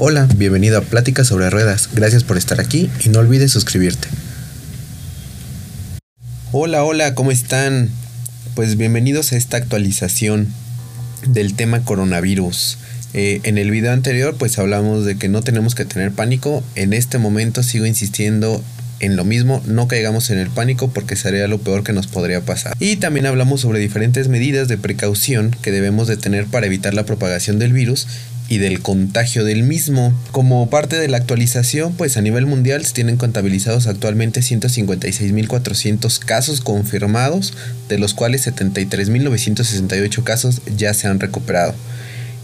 Hola, bienvenido a Pláticas sobre Ruedas. Gracias por estar aquí y no olvides suscribirte. Hola, hola, ¿cómo están? Pues bienvenidos a esta actualización del tema coronavirus. Eh, en el video anterior pues hablamos de que no tenemos que tener pánico. En este momento sigo insistiendo en lo mismo, no caigamos en el pánico porque sería lo peor que nos podría pasar. Y también hablamos sobre diferentes medidas de precaución que debemos de tener para evitar la propagación del virus y del contagio del mismo. Como parte de la actualización, pues a nivel mundial se tienen contabilizados actualmente 156.400 casos confirmados, de los cuales 73.968 casos ya se han recuperado.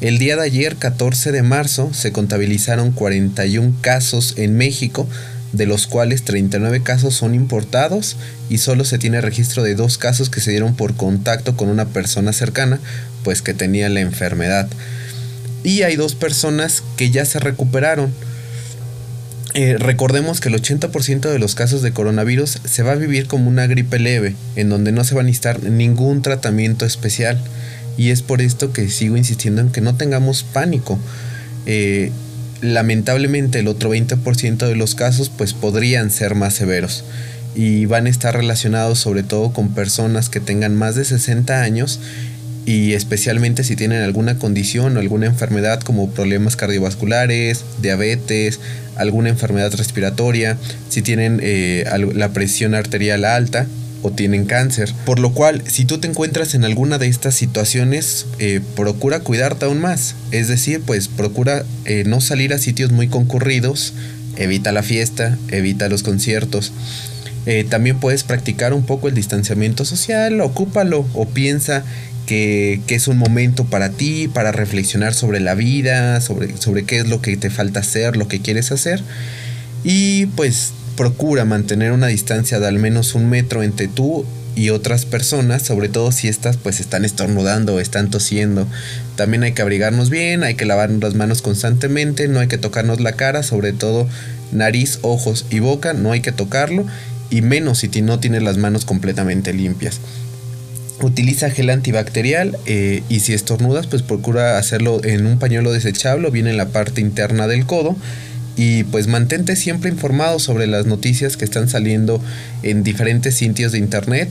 El día de ayer, 14 de marzo, se contabilizaron 41 casos en México, de los cuales 39 casos son importados y solo se tiene registro de dos casos que se dieron por contacto con una persona cercana, pues que tenía la enfermedad y hay dos personas que ya se recuperaron. Eh, recordemos que el 80% de los casos de coronavirus se va a vivir como una gripe leve, en donde no se va a necesitar ningún tratamiento especial. Y es por esto que sigo insistiendo en que no tengamos pánico. Eh, lamentablemente el otro 20% de los casos pues podrían ser más severos y van a estar relacionados sobre todo con personas que tengan más de 60 años y especialmente si tienen alguna condición o alguna enfermedad como problemas cardiovasculares, diabetes, alguna enfermedad respiratoria, si tienen eh, la presión arterial alta o tienen cáncer. Por lo cual, si tú te encuentras en alguna de estas situaciones, eh, procura cuidarte aún más. Es decir, pues procura eh, no salir a sitios muy concurridos, evita la fiesta, evita los conciertos. también puedes practicar un poco el distanciamiento social, ocúpalo o piensa que, es un momento para ti, para reflexionar sobre la vida, sobre, sobre qué es lo que te falta hacer, lo que quieres hacer. Y pues procura mantener una distancia de al menos un metro entre tú y otras personas, sobre todo si estas pues están estornudando están tosiendo. También hay que abrigarnos bien, hay que lavarnos las manos constantemente, no hay que tocarnos la cara, sobre todo nariz, ojos y boca, no hay que tocarlo y menos si no tienes las manos completamente limpias. Utiliza gel antibacterial eh, y si estornudas pues procura hacerlo en un pañuelo desechable o bien en la parte interna del codo. Y pues mantente siempre informado sobre las noticias que están saliendo en diferentes sitios de internet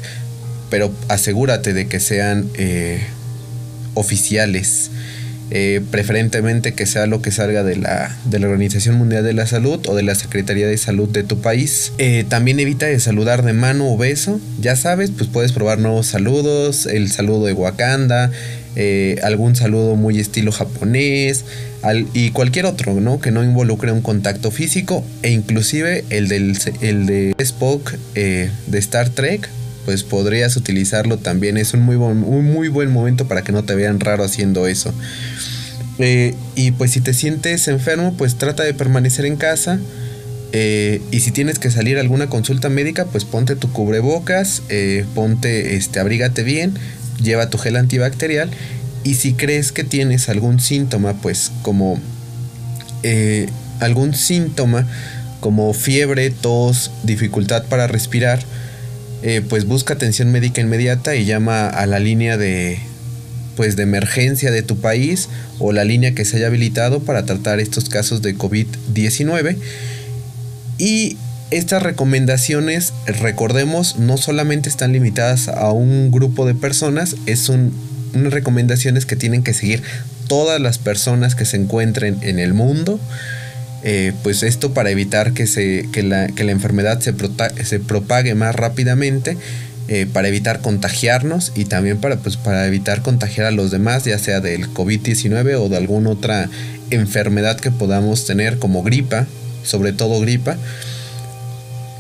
pero asegúrate de que sean eh, oficiales eh, preferentemente que sea lo que salga de la, de la, Organización Mundial de la Salud o de la Secretaría de Salud de tu país. Eh, también evita de saludar de mano o beso. Ya sabes, pues puedes probar nuevos saludos, el saludo de Wakanda, eh, algún saludo muy estilo japonés y cualquier otro, ¿no? Que no involucre un contacto físico e inclusive el, del, el de Spock de Star Trek pues podrías utilizarlo también. Es un muy, muy buen momento para que no te vean raro haciendo eso. Eh, y pues si te sientes enfermo, pues trata de permanecer en casa. Eh, y si tienes que salir a alguna consulta médica, pues ponte tu cubrebocas, eh, ponte, este, abrígate bien, lleva tu gel antibacterial. Y si crees que tienes algún síntoma, pues como algún síntoma como fiebre, tos, dificultad para respirar, pues busca atención médica inmediata y llama a la línea de, pues de emergencia de tu país o la línea que se haya habilitado para tratar estos casos de COVID-19. Y estas recomendaciones, recordemos, no solamente están limitadas a un grupo de personas, es un, unas recomendaciones que tienen que seguir todas las personas que se encuentren en el mundo. Eh, pues esto para evitar que, se, que, la, que la enfermedad se, se propague más rápidamente eh, para evitar contagiarnos y también para, pues, para evitar contagiar a los demás, ya sea del COVID-19 o de alguna otra enfermedad que podamos tener como gripa, sobre todo gripa.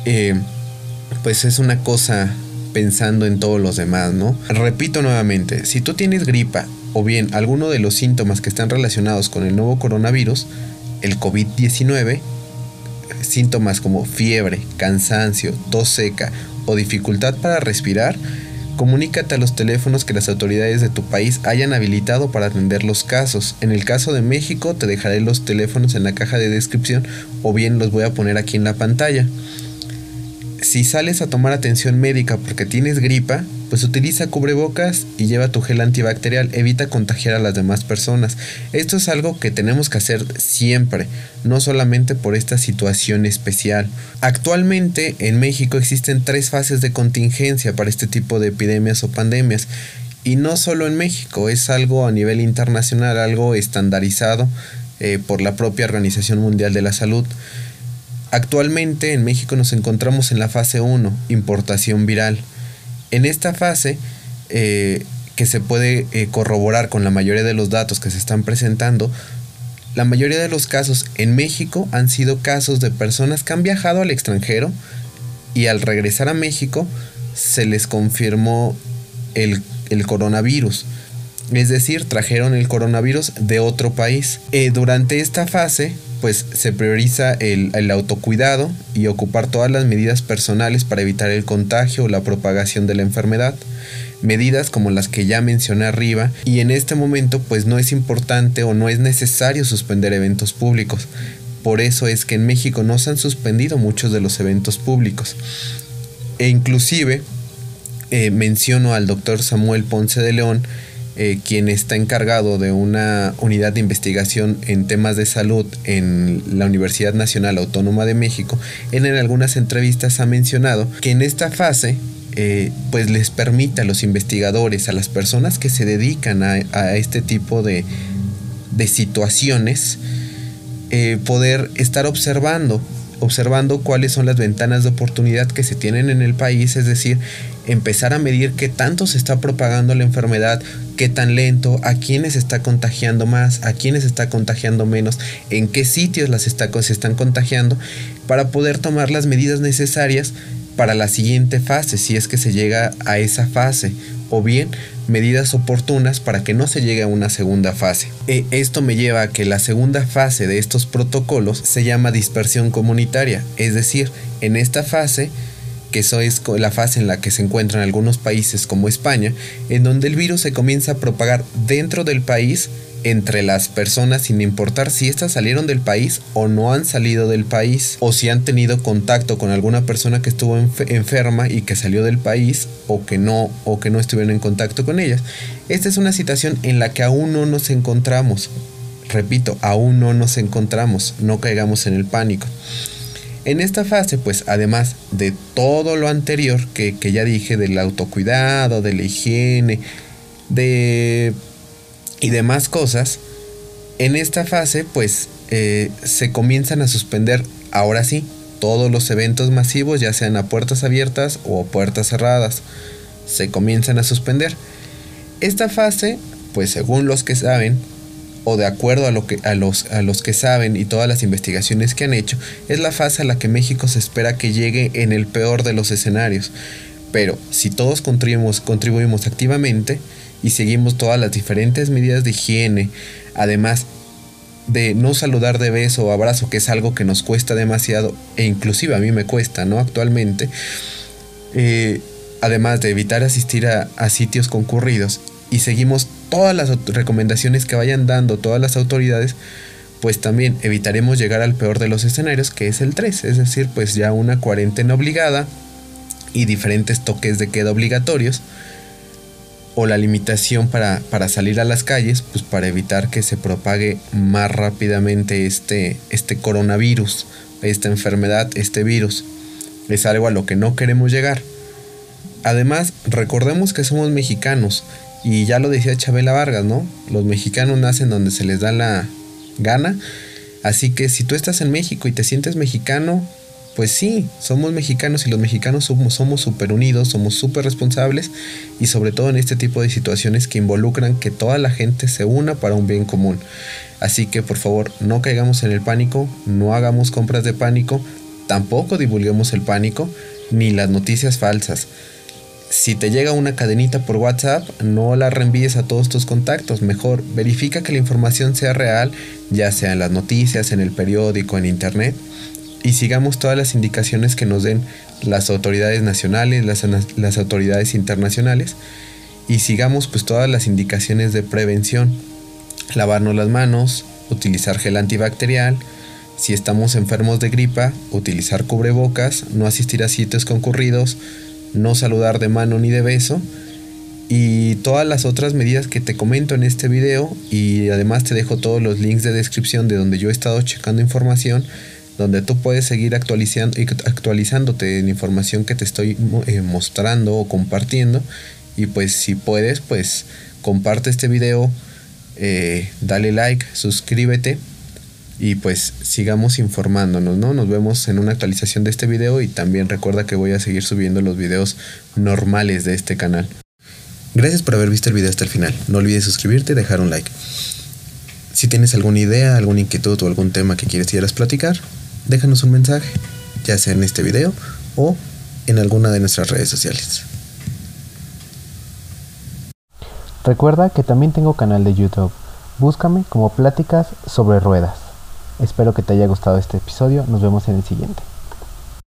Eh, pues es una cosa pensando en todos los demás, ¿no? Repito nuevamente, si tú tienes gripa o bien alguno de los síntomas que están relacionados con el nuevo coronavirus, el COVID-19, síntomas como fiebre, cansancio, tos seca o dificultad para respirar, comunícate a los teléfonos que las autoridades de tu país hayan habilitado para atender los casos. En el caso de México te dejaré los teléfonos en la caja de descripción o bien los voy a poner aquí en la pantalla. Si sales a tomar atención médica porque tienes gripa, pues utiliza cubrebocas y lleva tu gel antibacterial, evita contagiar a las demás personas. Esto es algo que tenemos que hacer siempre, no solamente por esta situación especial. Actualmente en México existen tres fases de contingencia para este tipo de epidemias o pandemias. Y no solo en México, es algo a nivel internacional, algo estandarizado eh, por la propia Organización Mundial de la Salud. Actualmente en México nos encontramos en la fase 1, importación viral. En esta fase, eh, que se puede eh, corroborar con la mayoría de los datos que se están presentando, la mayoría de los casos en México han sido casos de personas que han viajado al extranjero y al regresar a México se les confirmó el, coronavirus. Es decir, trajeron el coronavirus de otro país. Eh, durante esta fase, pues se prioriza el, autocuidado y ocupar todas las medidas personales para evitar el contagio o la propagación de la enfermedad. Medidas como las que ya mencioné arriba y en este momento pues no es importante o no es necesario suspender eventos públicos. Por eso es que en México no se han suspendido muchos de los eventos públicos. E inclusive eh, menciono al doctor Samuel Ponce de León, eh, quien está encargado de una unidad de investigación en temas de salud en la Universidad Nacional Autónoma de México, él en algunas entrevistas ha mencionado que en esta fase eh, pues les permite a los investigadores, a las personas que se dedican a, este tipo de, situaciones, eh, poder estar observando observando cuáles son las ventanas de oportunidad que se tienen en el país, es decir, empezar a medir qué tanto se está propagando la enfermedad, qué tan lento, a quiénes está contagiando más, a quiénes está contagiando menos, en qué sitios las está, se están contagiando, para poder tomar las medidas necesarias para la siguiente fase, si es que se llega a esa fase, o bien medidas oportunas para que no se llegue a una segunda fase. E esto me lleva a que la segunda fase de estos protocolos se llama dispersión comunitaria, es decir, en esta fase que eso es la fase en la que se encuentran algunos países como España, en donde el virus se comienza a propagar dentro del país entre las personas sin importar si éstas salieron del país o no han salido del país o si han tenido contacto con alguna persona que estuvo enferma y que salió del país o que no o que no estuvieron en contacto con ellas. Esta es una situación en la que aún no nos encontramos. Repito, aún no nos encontramos, no caigamos en el pánico. En esta fase, pues además de todo lo anterior que, ya dije, del autocuidado, de la higiene, de y demás cosas, en esta fase pues eh, se comienzan a suspender ahora sí todos los eventos masivos, ya sean a puertas abiertas o puertas cerradas, se comienzan a suspender. Esta fase, pues según los que saben, o de acuerdo a, lo que, a, los, a los que saben y todas las investigaciones que han hecho, es la fase a la que México se espera que llegue en el peor de los escenarios. Pero si todos contribuimos, contribuimos activamente, y seguimos todas las diferentes medidas de higiene, además de no saludar de beso o abrazo, que es algo que nos cuesta demasiado, e inclusive a mí me cuesta, ¿no? Actualmente, eh, además de evitar asistir a, a sitios concurridos y seguimos todas las recomendaciones que vayan dando todas las autoridades, pues también evitaremos llegar al peor de los escenarios, que es el 3, es decir, pues ya una cuarentena obligada y diferentes toques de queda obligatorios o la limitación para, salir a las calles, pues para evitar que se propague más rápidamente este, este coronavirus, esta enfermedad, este virus. Es algo a lo que no queremos llegar. Además, recordemos que somos mexicanos y ya lo decía Chabela Vargas, ¿no? Los mexicanos nacen donde se les da la gana. Así que si tú estás en México y te sientes mexicano, pues sí, somos mexicanos y los mexicanos somos súper unidos, somos súper responsables y sobre todo en este tipo de situaciones que involucran que toda la gente se una para un bien común. Así que por favor no caigamos en el pánico, no hagamos compras de pánico, tampoco divulguemos el pánico ni las noticias falsas. Si te llega una cadenita por WhatsApp, no la reenvíes a todos tus contactos. Mejor verifica que la información sea real, ya sea en las noticias, en el periódico, en internet y sigamos todas las indicaciones que nos den las autoridades nacionales, las, autoridades internacionales y sigamos pues todas las indicaciones de prevención. Lavarnos las manos, utilizar gel antibacterial, si estamos enfermos de gripa, utilizar cubrebocas, no asistir a sitios concurridos, no saludar de mano ni de beso. Y todas las otras medidas que te comento en este video y además te dejo todos los links de descripción de donde yo he estado checando información donde tú puedes seguir actualizando, actualizándote en información que te estoy eh, mostrando o compartiendo. Y pues si puedes pues comparte este video eh, dale like suscríbete y pues sigamos informándonos, ¿no? Nos vemos en una actualización de este video y también recuerda que voy a seguir subiendo los videos normales de este canal. Gracias por haber visto el video hasta el final. No olvides suscribirte y dejar un like. Si tienes alguna idea, alguna inquietud o algún tema que quieres quieras platicar, déjanos un mensaje, ya sea en este video o en alguna de nuestras redes sociales. Recuerda que también tengo canal de YouTube. Búscame como Pláticas sobre Ruedas. Espero que te haya gustado este episodio. Nos vemos en el siguiente.